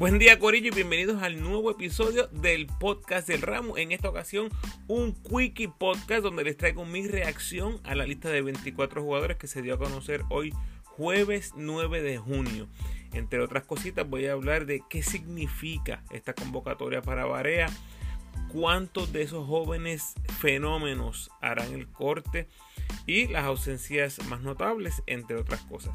Buen día Corillo y bienvenidos al nuevo episodio del podcast del ramo. En esta ocasión un quickie podcast donde les traigo mi reacción a la lista de 24 jugadores que se dio a conocer hoy jueves 9 de junio. Entre otras cositas voy a hablar de qué significa esta convocatoria para Barea, cuántos de esos jóvenes fenómenos harán el corte y las ausencias más notables, entre otras cosas.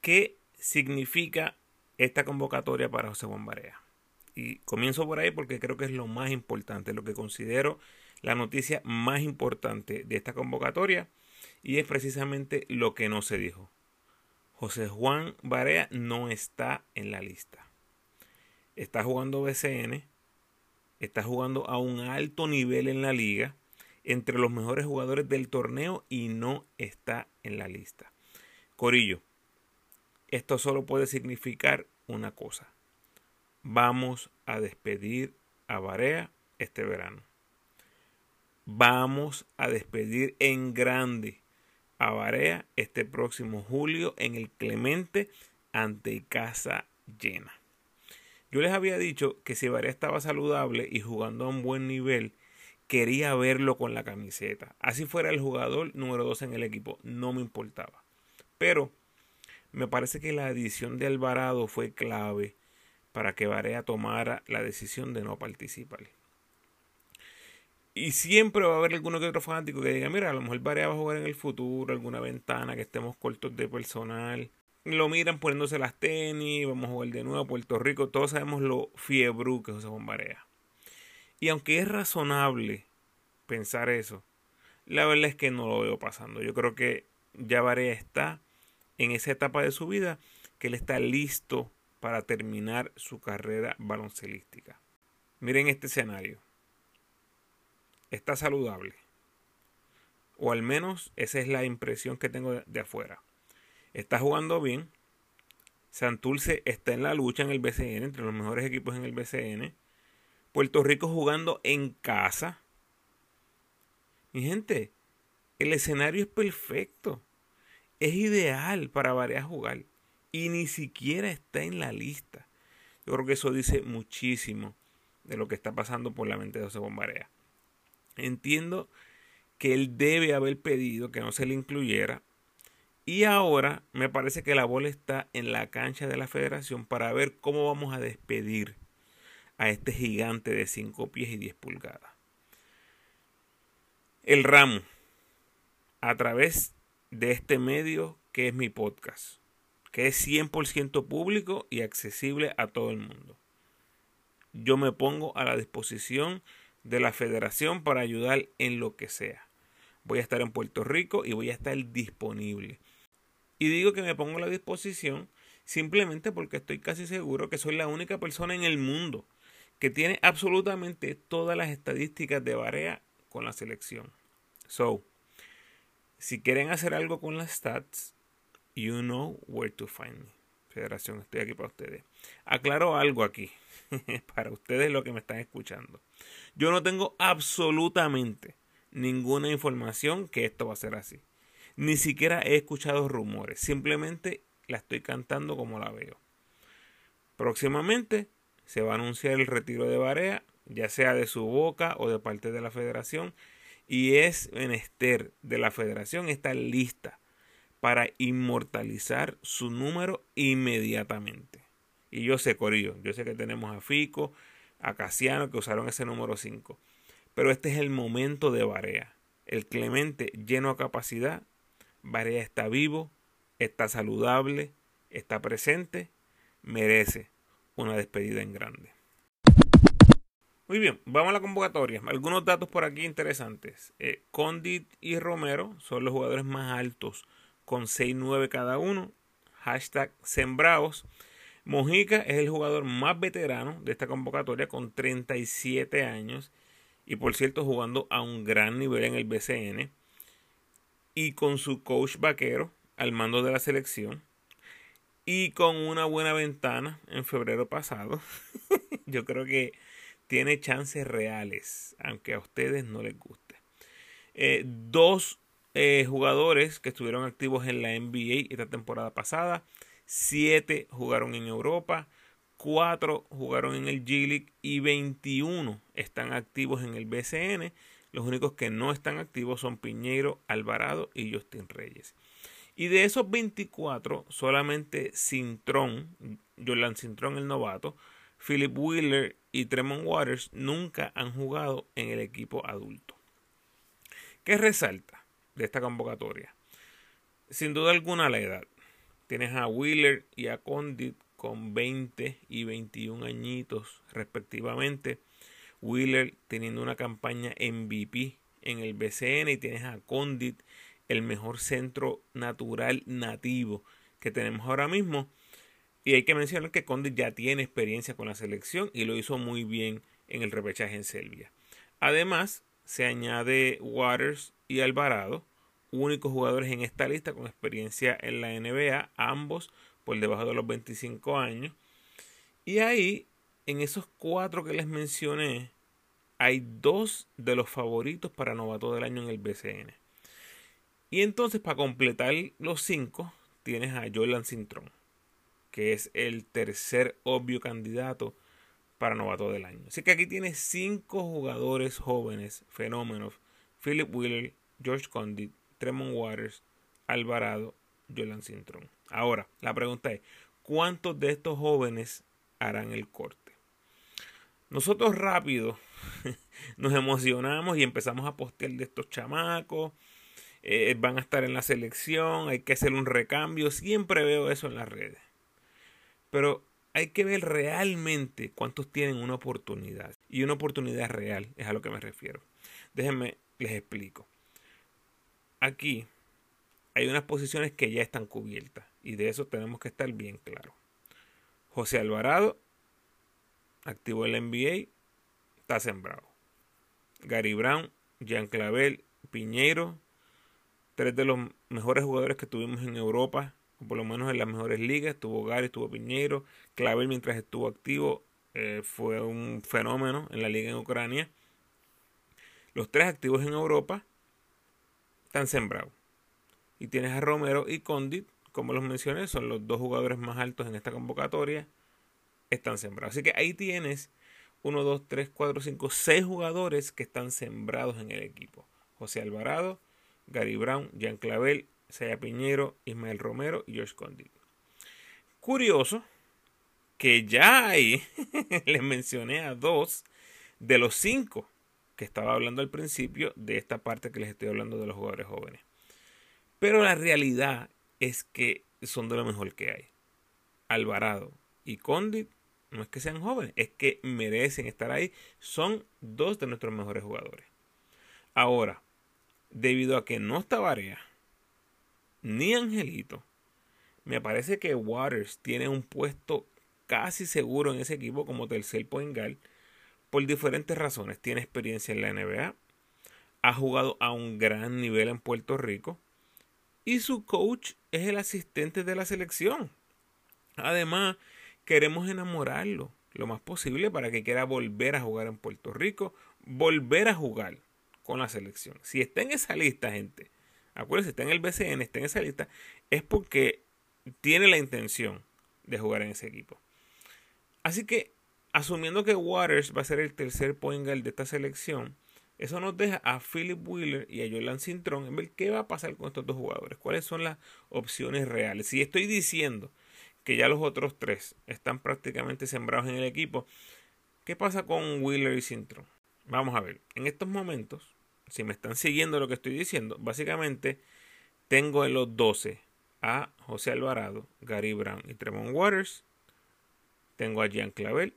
¿Qué significa esta convocatoria para José Bombarea? Y comienzo por ahí porque creo que es lo más importante, lo que considero la noticia más importante de esta convocatoria y es precisamente lo que no se dijo. José Juan Barea no está en la lista. Está jugando BCN, está jugando a un alto nivel en la liga, entre los mejores jugadores del torneo y no está en la lista. Corillo, esto solo puede significar una cosa. Vamos a despedir a Barea este verano. Vamos a despedir en grande a Barea este próximo julio en el Clemente ante casa llena. Yo les había dicho que si Barea estaba saludable y jugando a un buen nivel, quería verlo con la camiseta. Así fuera el jugador número 2 en el equipo, no me importaba. Pero me parece que la adición de Alvarado fue clave para que Barea tomara la decisión de no participar. Y siempre va a haber alguno que otro fanático que diga, mira, a lo mejor Barea va a jugar en el futuro, alguna ventana que estemos cortos de personal. Lo miran poniéndose las tenis, vamos a jugar de nuevo a Puerto Rico. Todos sabemos lo fiebru que es José Barea. Y aunque es razonable pensar eso, la verdad es que no lo veo pasando. Yo creo que ya Barea está en esa etapa de su vida que él está listo para terminar su carrera baloncelística. Miren este escenario. Está saludable. O al menos esa es la impresión que tengo de, afuera. Está jugando bien. Santulce está en la lucha en el BCN, entre los mejores equipos en el BCN. Puerto Rico jugando en casa. Mi gente, el escenario es perfecto es ideal para varias jugar y ni siquiera está en la lista. Yo creo que eso dice muchísimo de lo que está pasando por la mente de José Bombarea. Entiendo que él debe haber pedido que no se le incluyera y ahora me parece que la bola está en la cancha de la federación para ver cómo vamos a despedir a este gigante de 5 pies y 10 pulgadas. El ramo, a través de este medio que es mi podcast, que es 100% público y accesible a todo el mundo. Yo me pongo a la disposición de la federación para ayudar en lo que sea. Voy a estar en Puerto Rico y voy a estar disponible. Y digo que me pongo a la disposición simplemente porque estoy casi seguro que soy la única persona en el mundo que tiene absolutamente todas las estadísticas de Barea con la selección. So, si quieren hacer algo con las stats, you know where to find me. Federación, estoy aquí para ustedes. Aclaro algo aquí, para ustedes lo que me están escuchando. Yo no tengo absolutamente ninguna información que esto va a ser así. Ni siquiera he escuchado rumores, simplemente la estoy cantando como la veo. Próximamente se va a anunciar el retiro de Barea, ya sea de su boca o de parte de la federación, y es menester de la federación estar lista para inmortalizar su número inmediatamente. Y yo sé, Corillo, yo sé que tenemos a Fico, a Casiano que usaron ese número 5. Pero este es el momento de Barea. El Clemente lleno a capacidad. Barea está vivo, está saludable, está presente, merece una despedida en grande. Muy bien, vamos a la convocatoria. Algunos datos por aquí interesantes. Eh, Condit y Romero son los jugadores más altos con 6-9 cada uno. hashtag sembrados. Mojica es el jugador más veterano de esta convocatoria con 37 años y por cierto jugando a un gran nivel en el BCN y con su coach vaquero al mando de la selección y con una buena ventana en febrero pasado. Yo creo que tiene chances reales, aunque a ustedes no les guste. Eh, dos eh, jugadores que estuvieron activos en la NBA esta temporada pasada, siete jugaron en Europa, cuatro jugaron en el G League y 21 están activos en el BCN. Los únicos que no están activos son Piñeiro, Alvarado y Justin Reyes. Y de esos 24, solamente Cintrón, Jordan Cintrón el novato, Philip Wheeler y Tremont Waters nunca han jugado en el equipo adulto. ¿Qué resalta de esta convocatoria? Sin duda alguna la edad. Tienes a Wheeler y a Condit con 20 y 21 añitos respectivamente. Wheeler teniendo una campaña MVP en el BCN y tienes a Condit el mejor centro natural nativo que tenemos ahora mismo. Y hay que mencionar que Condit ya tiene experiencia con la selección y lo hizo muy bien en el repechaje en Serbia. Además, se añade Waters y Alvarado, únicos jugadores en esta lista con experiencia en la NBA, ambos por debajo de los 25 años. Y ahí, en esos cuatro que les mencioné, hay dos de los favoritos para novato del año en el BCN. Y entonces, para completar los cinco, tienes a Jordan Cintrón, que es el tercer obvio candidato para novato del año. Así que aquí tienes cinco jugadores jóvenes, fenómenos: Philip Wheeler, George Condit, Tremont Waters, Alvarado, Jordan Cintrón. Ahora, la pregunta es: ¿cuántos de estos jóvenes harán el corte? Nosotros rápido nos emocionamos y empezamos a postear de estos chamacos eh, van a estar en la selección, hay que hacer un recambio, siempre veo eso en las redes. Pero hay que ver realmente cuántos tienen una oportunidad. Y una oportunidad real es a lo que me refiero. Déjenme, les explico. Aquí hay unas posiciones que ya están cubiertas y de eso tenemos que estar bien claros. José Alvarado, activo en la NBA, está sembrado. Gary Brown, Jean Clavel, Piñeiro, tres de los mejores jugadores que tuvimos en Europa, por lo menos en las mejores ligas. Estuvo Gary, estuvo Piñero. Clavel mientras estuvo activo eh, fue un fenómeno en la liga en Ucrania. Los tres activos en Europa están sembrados. Y tienes a Romero y Condit, como los mencioné, son los dos jugadores más altos en esta convocatoria. Están sembrados. Así que ahí tienes 1, 2, 3, 4, 5, 6 jugadores que están sembrados en el equipo. José Alvarado, Gary Brown, Jean Clavel, Saya Piñero, Ismael Romero y George Condit. Curioso que ya ahí les mencioné a dos de los cinco que estaba hablando al principio de esta parte que les estoy hablando de los jugadores jóvenes. Pero la realidad es que son de lo mejor que hay. Alvarado y Condit no es que sean jóvenes, es que merecen estar ahí. Son dos de nuestros mejores jugadores. Ahora, debido a que no está Varea ni Angelito, me parece que Waters tiene un puesto casi seguro en ese equipo como tercer point guard por diferentes razones. Tiene experiencia en la NBA, ha jugado a un gran nivel en Puerto Rico y su coach es el asistente de la selección. Además, queremos enamorarlo lo más posible para que quiera volver a jugar en Puerto Rico, volver a jugar con la selección. Si está en esa lista, gente, acuérdense, está en el BCN, está en esa lista, es porque tiene la intención de jugar en ese equipo. Así que, asumiendo que Waters va a ser el tercer point de esta selección, eso nos deja a Philip Wheeler y a Jordan Cintrón en ver qué va a pasar con estos dos jugadores, cuáles son las opciones reales. Si estoy diciendo que ya los otros tres están prácticamente sembrados en el equipo, ¿qué pasa con Wheeler y Cintrón? Vamos a ver, en estos momentos si me están siguiendo lo que estoy diciendo, básicamente tengo en los 12 a José Alvarado, Gary Brown y Tremont Waters. Tengo a Jean Clavel,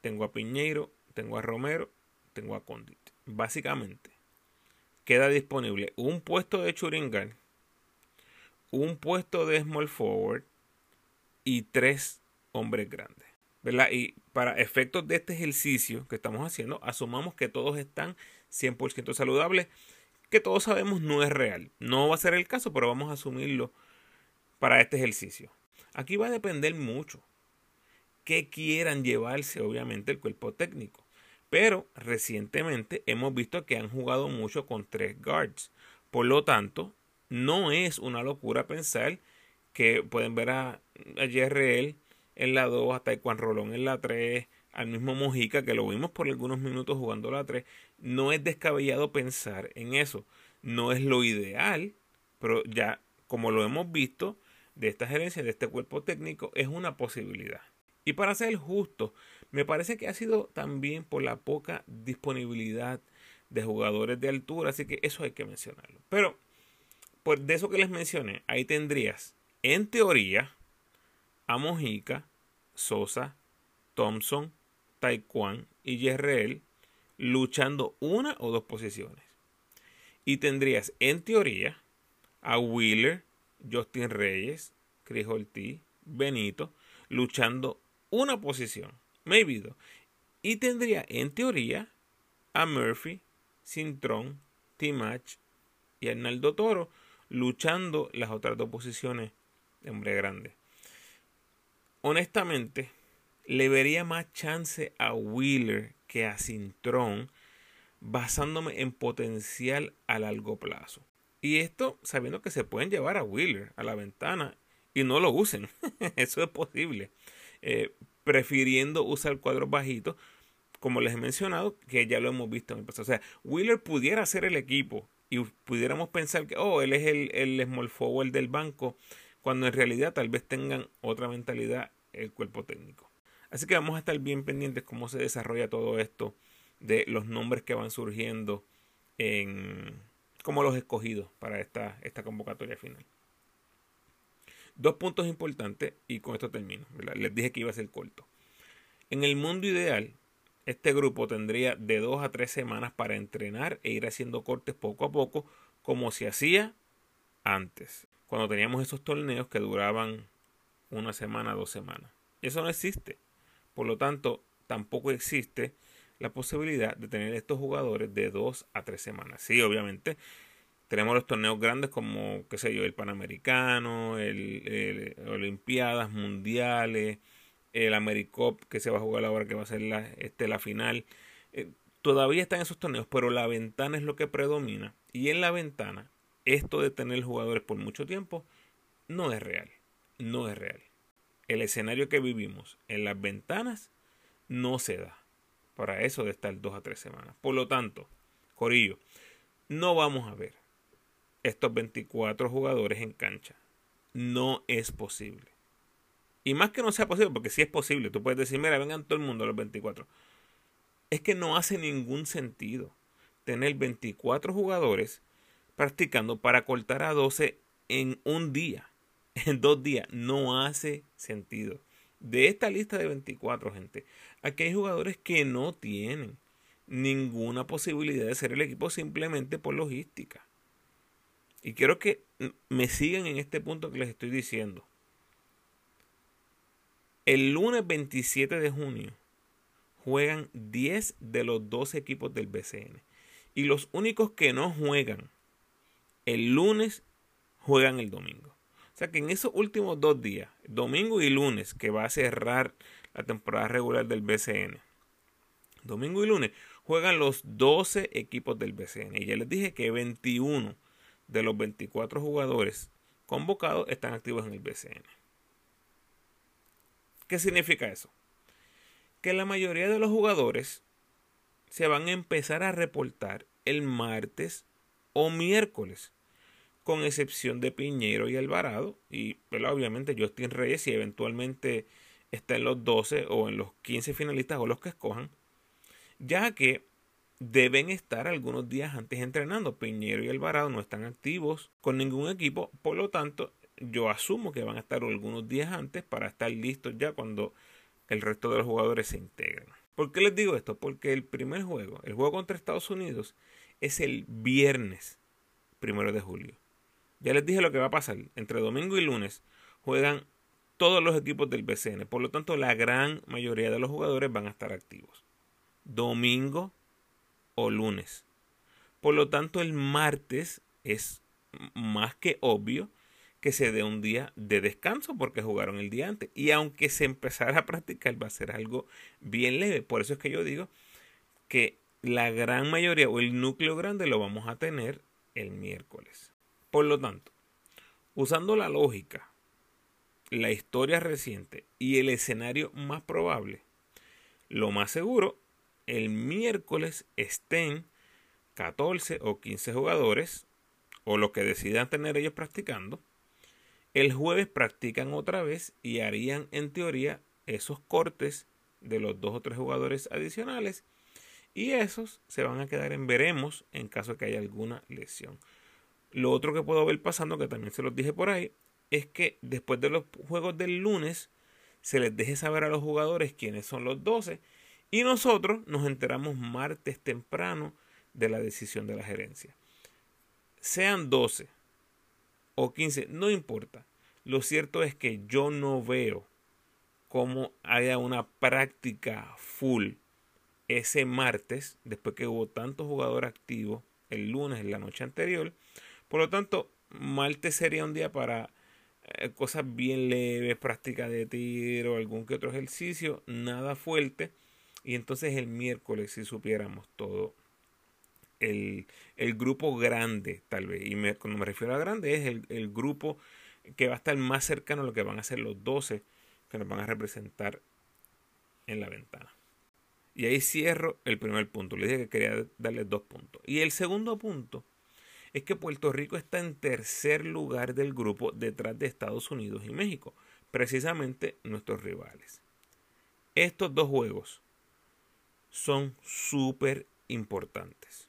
tengo a Piñeiro, tengo a Romero, tengo a Condit. Básicamente, queda disponible un puesto de Churingan, un puesto de Small Forward y tres hombres grandes. ¿verdad? Y para efectos de este ejercicio que estamos haciendo, asumamos que todos están 100% saludables, que todos sabemos no es real. No va a ser el caso, pero vamos a asumirlo para este ejercicio. Aquí va a depender mucho que quieran llevarse, obviamente, el cuerpo técnico. Pero recientemente hemos visto que han jugado mucho con tres guards. Por lo tanto, no es una locura pensar que pueden ver a, a JRL en la 2, hasta Juan Rolón en la 3, al mismo Mojica, que lo vimos por algunos minutos jugando la 3. No es descabellado pensar en eso. No es lo ideal, pero ya como lo hemos visto de esta gerencia, de este cuerpo técnico, es una posibilidad. Y para ser justo, me parece que ha sido también por la poca disponibilidad de jugadores de altura, así que eso hay que mencionarlo. Pero, pues de eso que les mencioné, ahí tendrías, en teoría, a Mojica, Sosa, Thompson, Taekwondo y Yerreel luchando una o dos posiciones. Y tendrías, en teoría, a Wheeler, Justin Reyes, Chris Ortiz, Benito, luchando una posición, maybe dos. Y tendría, en teoría, a Murphy, Cintrón, T-Match y Arnaldo Toro luchando las otras dos posiciones de hombre grande. Honestamente, le vería más chance a Wheeler que a Cintrón basándome en potencial a largo plazo. Y esto sabiendo que se pueden llevar a Wheeler a la ventana y no lo usen. Eso es posible. Eh, prefiriendo usar cuadros bajitos, como les he mencionado, que ya lo hemos visto en el pasado. O sea, Wheeler pudiera ser el equipo y pudiéramos pensar que, oh, él es el, el small forward del banco, cuando en realidad tal vez tengan otra mentalidad el cuerpo técnico. Así que vamos a estar bien pendientes cómo se desarrolla todo esto de los nombres que van surgiendo en como los escogidos para esta, esta convocatoria final. Dos puntos importantes y con esto termino. Les dije que iba a ser corto. En el mundo ideal, este grupo tendría de dos a tres semanas para entrenar e ir haciendo cortes poco a poco, como se hacía antes, cuando teníamos esos torneos que duraban una semana, dos semanas. Eso no existe. Por lo tanto, tampoco existe la posibilidad de tener estos jugadores de dos a tres semanas. Sí, obviamente, tenemos los torneos grandes como, qué sé yo, el Panamericano, el, Olimpiadas Mundiales, el AmeriCop que se va a jugar ahora, que va a ser la, este, la final. Eh, todavía están esos torneos, pero la ventana es lo que predomina. Y en la ventana, esto de tener jugadores por mucho tiempo no es real. No es real. El escenario que vivimos en las ventanas no se da para eso de estar dos a tres semanas. Por lo tanto, Corillo, no vamos a ver estos 24 jugadores en cancha. No es posible. Y más que no sea posible, porque sí es posible, tú puedes decir, mira, vengan todo el mundo los 24. Es que no hace ningún sentido tener 24 jugadores practicando para cortar a 12 en un día, en dos días. No hace sentido. De esta lista de 24, gente, aquí hay jugadores que no tienen ninguna posibilidad de ser el equipo simplemente por logística. Y quiero que me sigan en este punto que les estoy diciendo. El lunes 27 de junio juegan 10 de los 12 equipos del BCN. Y los únicos que no juegan el lunes juegan el domingo. Que en esos últimos dos días, domingo y lunes, que va a cerrar la temporada regular del BCN, domingo y lunes, juegan los 12 equipos del BCN. Y ya les dije que 21 de los 24 jugadores convocados están activos en el BCN. ¿Qué significa eso? Que la mayoría de los jugadores se van a empezar a reportar el martes o miércoles, con excepción de Piñero y Alvarado, y obviamente Justin Reyes, si eventualmente está en los 12 o en los 15 finalistas o los que escojan, ya que deben estar algunos días antes entrenando. Piñero y Alvarado no están activos con ningún equipo, por lo tanto, yo asumo que van a estar algunos días antes para estar listos ya cuando el resto de los jugadores se integren. ¿Por qué les digo esto? Porque el primer juego, el juego contra Estados Unidos, es el viernes primero de julio. Ya les dije lo que va a pasar. Entre domingo y lunes juegan todos los equipos del BCN. Por lo tanto, la gran mayoría de los jugadores van a estar activos. Domingo o lunes. Por lo tanto, el martes es más que obvio que se dé un día de descanso porque jugaron el día antes. Y aunque se empezara a practicar, va a ser algo bien leve. Por eso es que yo digo que la gran mayoría o el núcleo grande lo vamos a tener el miércoles. Por lo tanto, usando la lógica, la historia reciente y el escenario más probable, lo más seguro, el miércoles estén 14 o 15 jugadores o lo que decidan tener ellos practicando. El jueves practican otra vez y harían en teoría esos cortes de los dos o tres jugadores adicionales y esos se van a quedar en veremos en caso de que haya alguna lesión. Lo otro que puedo ver pasando, que también se los dije por ahí, es que después de los juegos del lunes se les deje saber a los jugadores quiénes son los 12 y nosotros nos enteramos martes temprano de la decisión de la gerencia. Sean 12 o 15, no importa. Lo cierto es que yo no veo cómo haya una práctica full ese martes, después que hubo tantos jugadores activos el lunes, en la noche anterior. Por lo tanto, martes sería un día para eh, cosas bien leves, práctica de tiro, algún que otro ejercicio, nada fuerte. Y entonces el miércoles, si supiéramos todo, el, el grupo grande, tal vez, y me, cuando me refiero a grande, es el, el grupo que va a estar más cercano a lo que van a ser los 12 que nos van a representar en la ventana. Y ahí cierro el primer punto. Le dije que quería darle dos puntos. Y el segundo punto es que Puerto Rico está en tercer lugar del grupo detrás de Estados Unidos y México, precisamente nuestros rivales. Estos dos juegos son súper importantes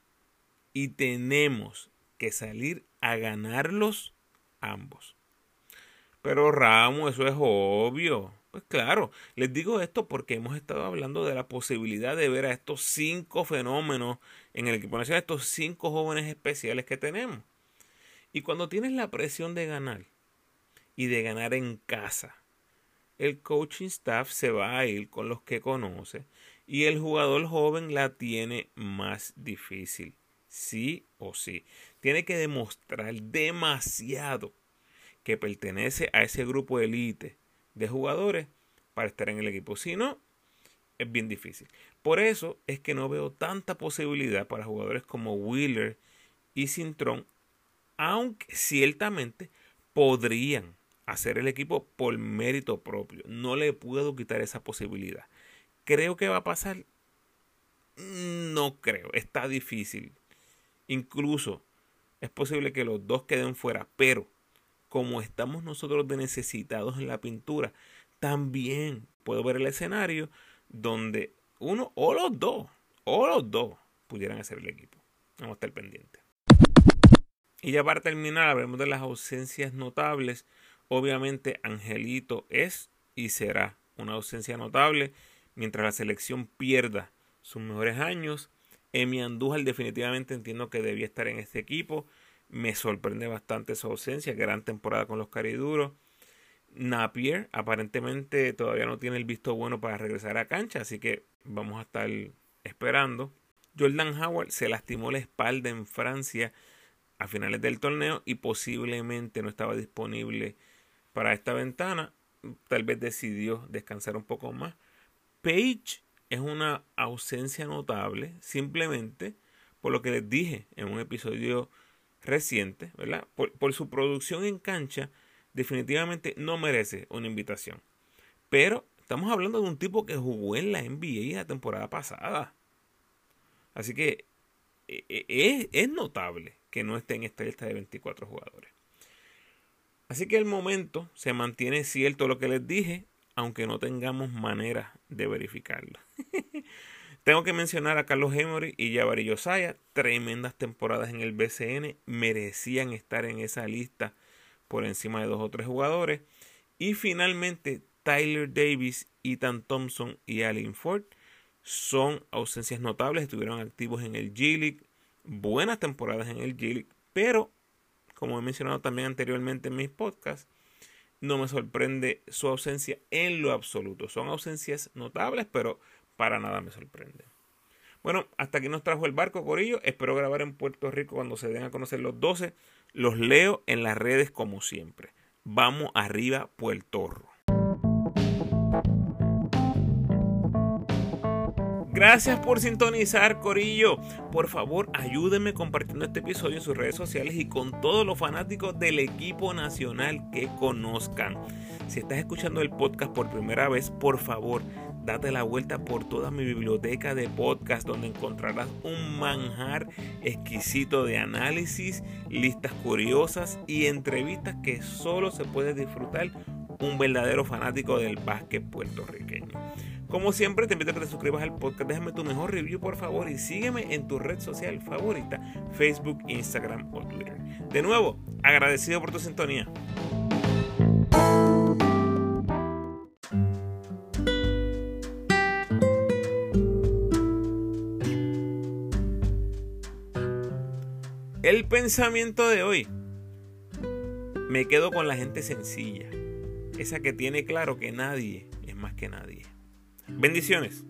y tenemos que salir a ganarlos ambos. Pero Ramos, eso es obvio. Pues claro, les digo esto porque hemos estado hablando de la posibilidad de ver a estos cinco fenómenos en el equipo nacional, estos cinco jóvenes especiales que tenemos. Y cuando tienes la presión de ganar y de ganar en casa, el coaching staff se va a ir con los que conoce y el jugador joven la tiene más difícil, sí o sí. Tiene que demostrar demasiado que pertenece a ese grupo élite de jugadores para estar en el equipo. Si no, es bien difícil. Por eso es que no veo tanta posibilidad para jugadores como Wheeler y Cintrón, aunque ciertamente podrían hacer el equipo por mérito propio. No le puedo quitar esa posibilidad. ¿Creo que va a pasar? No creo, está difícil. Incluso es posible que los dos queden fuera, pero como estamos nosotros de necesitados en la pintura, también puedo ver el escenario donde uno o los dos, o los dos pudieran hacer el equipo. Vamos a estar pendientes. Y ya para terminar, hablemos de las ausencias notables. Obviamente, Angelito es y será una ausencia notable mientras la selección pierda sus mejores años. Emi Andújar definitivamente entiendo que debía estar en este equipo. Me sorprende bastante su ausencia. Gran temporada con los cariduros. Napier aparentemente todavía no tiene el visto bueno para regresar a cancha, así que vamos a estar esperando. Jordan Howard se lastimó la espalda en Francia a finales del torneo y posiblemente no estaba disponible para esta ventana. Tal vez decidió descansar un poco más. Page es una ausencia notable simplemente por lo que les dije en un episodio reciente, ¿verdad? Por, su producción en cancha, definitivamente no merece una invitación. Pero estamos hablando de un tipo que jugó en la NBA la temporada pasada. Así que e, e, es, es notable que no esté en esta lista de 24 jugadores. Así que el momento se mantiene cierto lo que les dije, aunque no tengamos manera de verificarlo. Tengo que mencionar a Carlos Emory y Jabari Yosaya, tremendas temporadas en el BCN, merecían estar en esa lista por encima de dos o tres jugadores. Y finalmente Tyler Davis, Ethan Thompson y Allen Ford son ausencias notables, estuvieron activos en el G-League, buenas temporadas en el G-League, pero como he mencionado también anteriormente en mis podcasts, no me sorprende su ausencia en lo absoluto. Son ausencias notables, pero para nada me sorprende. Bueno, hasta aquí nos trajo el barco Corillo. Espero grabar en Puerto Rico cuando se den a conocer los 12. Los leo en las redes como siempre. Vamos arriba, Puerto Rico. Gracias por sintonizar, Corillo. Por favor, ayúdenme compartiendo este episodio en sus redes sociales y con todos los fanáticos del equipo nacional que conozcan. Si estás escuchando el podcast por primera vez, por favor, date la vuelta por toda mi biblioteca de podcast donde encontrarás un manjar exquisito de análisis, listas curiosas y entrevistas que solo se puede disfrutar un verdadero fanático del básquet puertorriqueño. Como siempre, te invito a que te suscribas al podcast, déjame tu mejor review por favor y sígueme en tu red social favorita, Facebook, Instagram o Twitter. De nuevo, agradecido por tu sintonía. Pensamiento de hoy. Me quedo con la gente sencilla, esa que tiene claro que nadie es más que nadie. Bendiciones.